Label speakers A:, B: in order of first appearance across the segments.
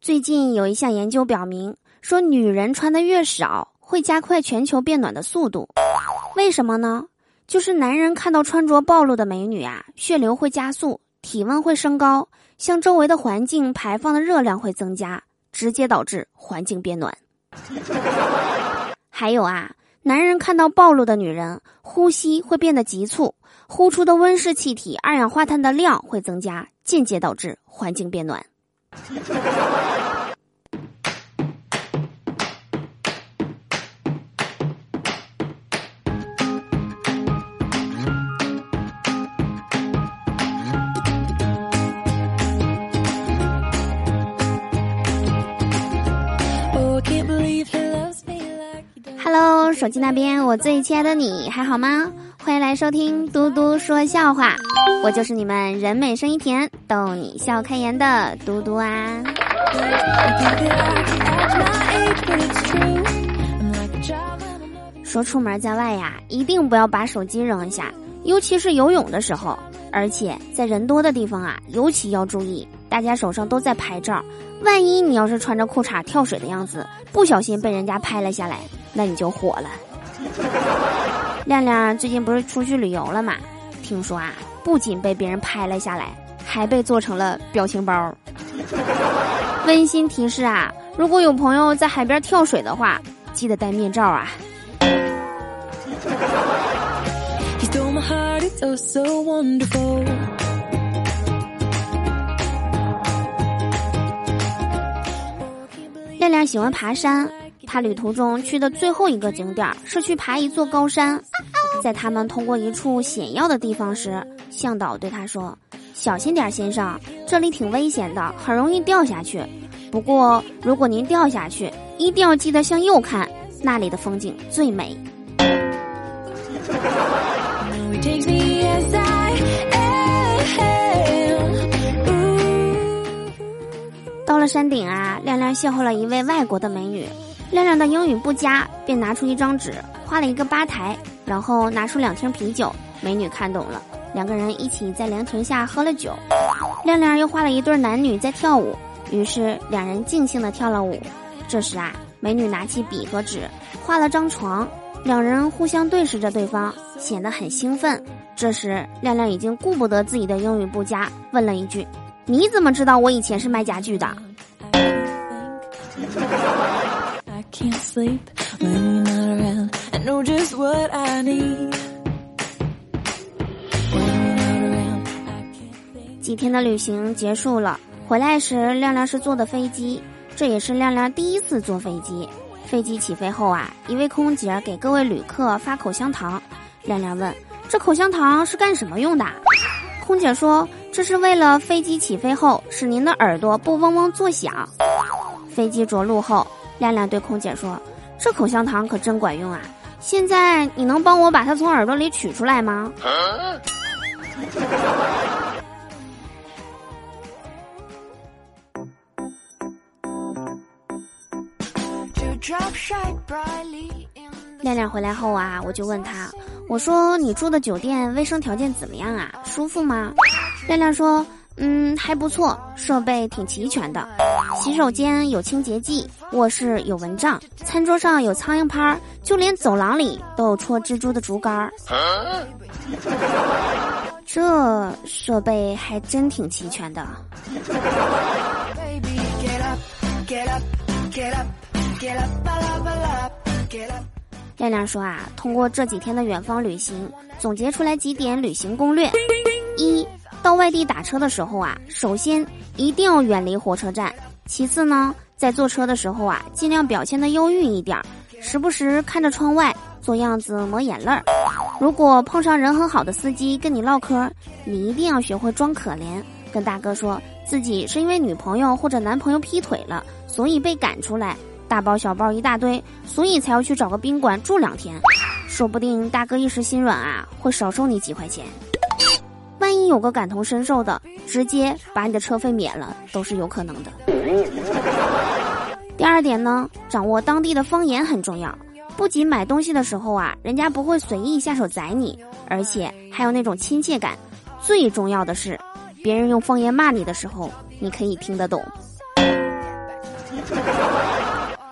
A: 最近有一项研究表明，说女人穿的越少，会加快全球变暖的速度。为什么呢？就是男人看到穿着暴露的美女啊，血流会加速，体温会升高，向周围的环境排放的热量会增加，直接导致环境变暖。还有啊，男人看到暴露的女人，呼吸会变得急促，呼出的温室气体二氧化碳的量会增加，间接导致环境变暖。Hello，手机那边，我最亲爱的你还好吗？欢迎来收听嘟嘟说笑话，我就是你们人美声音甜、逗你笑开颜的嘟嘟啊。说出门在外呀，一定不要把手机扔下，尤其是游泳的时候，而且在人多的地方啊，尤其要注意。大家手上都在拍照，万一你要是穿着裤衩跳水的样子，不小心被人家拍了下来，那你就火了。亮亮最近不是出去旅游了嘛？听说啊，不仅被别人拍了下来，还被做成了表情包。温馨提示啊，如果有朋友在海边跳水的话，记得戴面罩啊。亮亮喜欢爬山，他旅途中去的最后一个景点是去爬一座高山。在他们通过一处险要的地方时，向导对他说：“小心点，先生，这里挺危险的，很容易掉下去。不过，如果您掉下去，一定要记得向右看，那里的风景最美。”到了山顶啊，亮亮邂逅了一位外国的美女。亮亮的英语不佳，便拿出一张纸画了一个吧台，然后拿出两瓶啤酒。美女看懂了，两个人一起在凉亭下喝了酒。亮亮又画了一对男女在跳舞，于是两人尽兴的跳了舞。这时啊，美女拿起笔和纸画了张床，两人互相对视着对方，显得很兴奋。这时亮亮已经顾不得自己的英语不佳，问了一句。你怎么知道我以前是卖家具的？
B: Can't sleep when you're not around. I know just what I need.
A: 几天的旅行结束了，回来时亮亮是坐的飞机，这也是亮亮第一次坐飞机。飞机起飞后啊，一位空姐给各位旅客发口香糖，亮亮问：“这口香糖是干什么用的？”空姐说：“这是为了飞机起飞后使您的耳朵不嗡嗡作响。”飞机着陆后，亮亮对空姐说：“这口香糖可真管用啊！现在你能帮我把它从耳朵里取出来吗？”亮亮回来后啊，我就问他。我说：“你住的酒店卫生条件怎么样啊？舒服吗？”亮亮说：“嗯，还不错，设备挺齐全的。洗手间有清洁剂，卧室有蚊帐，餐桌上有苍蝇拍，就连走廊里都有戳蜘蛛的竹竿。这设备还真挺齐全的。”亮亮说啊，通过这几天的远方旅行，总结出来几点旅行攻略：一到外地打车的时候啊，首先一定要远离火车站；其次呢，在坐车的时候啊，尽量表现的忧郁一点，时不时看着窗外，做样子抹眼泪儿。如果碰上人很好的司机跟你唠嗑，你一定要学会装可怜，跟大哥说自己是因为女朋友或者男朋友劈腿了，所以被赶出来。大包小包一大堆，所以才要去找个宾馆住两天。说不定大哥一时心软啊，会少收你几块钱。有个感同身受的，直接把你的车费免了，都是有可能的。第二点呢，掌握当地的方言很重要。不仅买东西的时候啊，人家不会随意下手宰你，而且还有那种亲切感。最重要的是，别人用方言骂你的时候，你可以听得懂。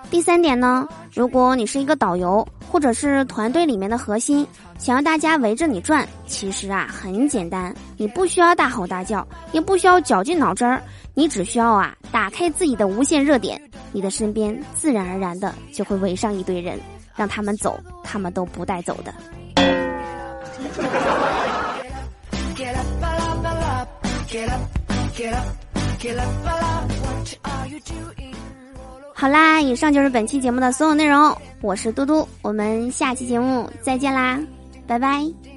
A: 第三点呢，如果你是一个导游，或者是团队里面的核心，想要大家围着你转，其实啊很简单，你不需要大吼大叫，也不需要绞尽脑汁儿，你只需要啊打开自己的无线热点，你的身边自然而然的就会围上一堆人，让他们走，他们都不带走的。好啦，以上就是本期节目的所有内容。我是嘟嘟，我们下期节目再见啦，拜拜。